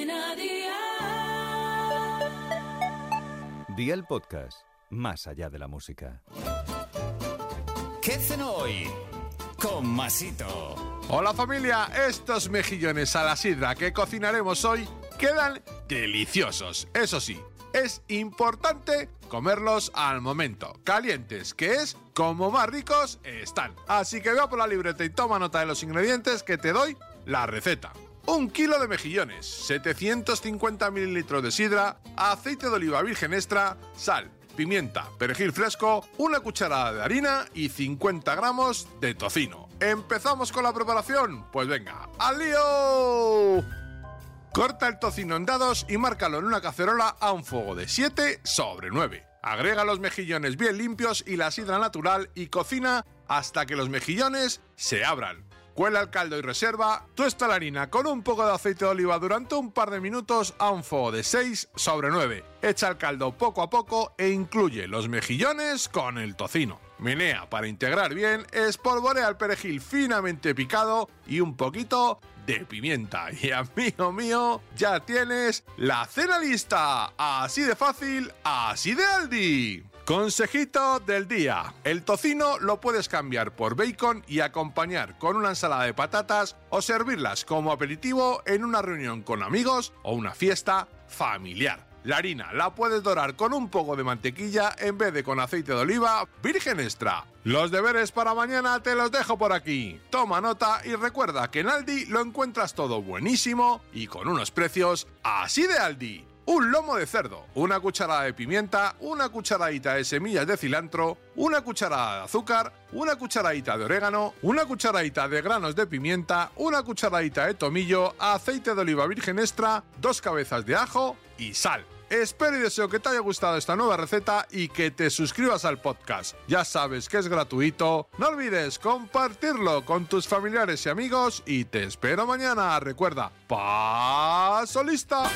Cadena Dial. Día el podcast, más allá de la música. ¿Qué hacen hoy? Con Masito. Hola familia, estos mejillones a la sidra que cocinaremos hoy quedan deliciosos. Eso sí, es importante comerlos al momento, calientes, que es como más ricos están. Así que vea por la libreta y toma nota de los ingredientes que te doy la receta. Un kilo de mejillones, 750 mililitros de sidra, aceite de oliva virgen extra, sal, pimienta, perejil fresco, una cucharada de harina y 50 gramos de tocino. ¿Empezamos con la preparación? Pues venga, ¡al lío! Corta el tocino en dados y márcalo en una cacerola a un fuego de 7 sobre 9. Agrega los mejillones bien limpios y la sidra natural y cocina hasta que los mejillones se abran. Cuela el caldo y reserva, tuesta la harina con un poco de aceite de oliva durante un par de minutos a un fuego de 6 sobre 9. Echa el caldo poco a poco e incluye los mejillones con el tocino. Menea para integrar bien, espolvorea el perejil finamente picado y un poquito de pimienta. Y amigo mío, ya tienes la cena lista. Así de fácil, así de Aldi. Consejito del día. El tocino lo puedes cambiar por bacon y acompañar con una ensalada de patatas o servirlas como aperitivo en una reunión con amigos o una fiesta familiar. La harina la puedes dorar con un poco de mantequilla en vez de con aceite de oliva virgen extra. Los deberes para mañana te los dejo por aquí. Toma nota y recuerda que en Aldi lo encuentras todo buenísimo y con unos precios así de Aldi. Un lomo de cerdo, una cucharada de pimienta, una cucharadita de semillas de cilantro, una cucharada de azúcar, una cucharadita de orégano, una cucharadita de granos de pimienta, una cucharadita de tomillo, aceite de oliva virgen extra, dos cabezas de ajo y sal. Espero y deseo que te haya gustado esta nueva receta y que te suscribas al podcast. Ya sabes que es gratuito. No olvides compartirlo con tus familiares y amigos y te espero mañana. Recuerda, paso lista.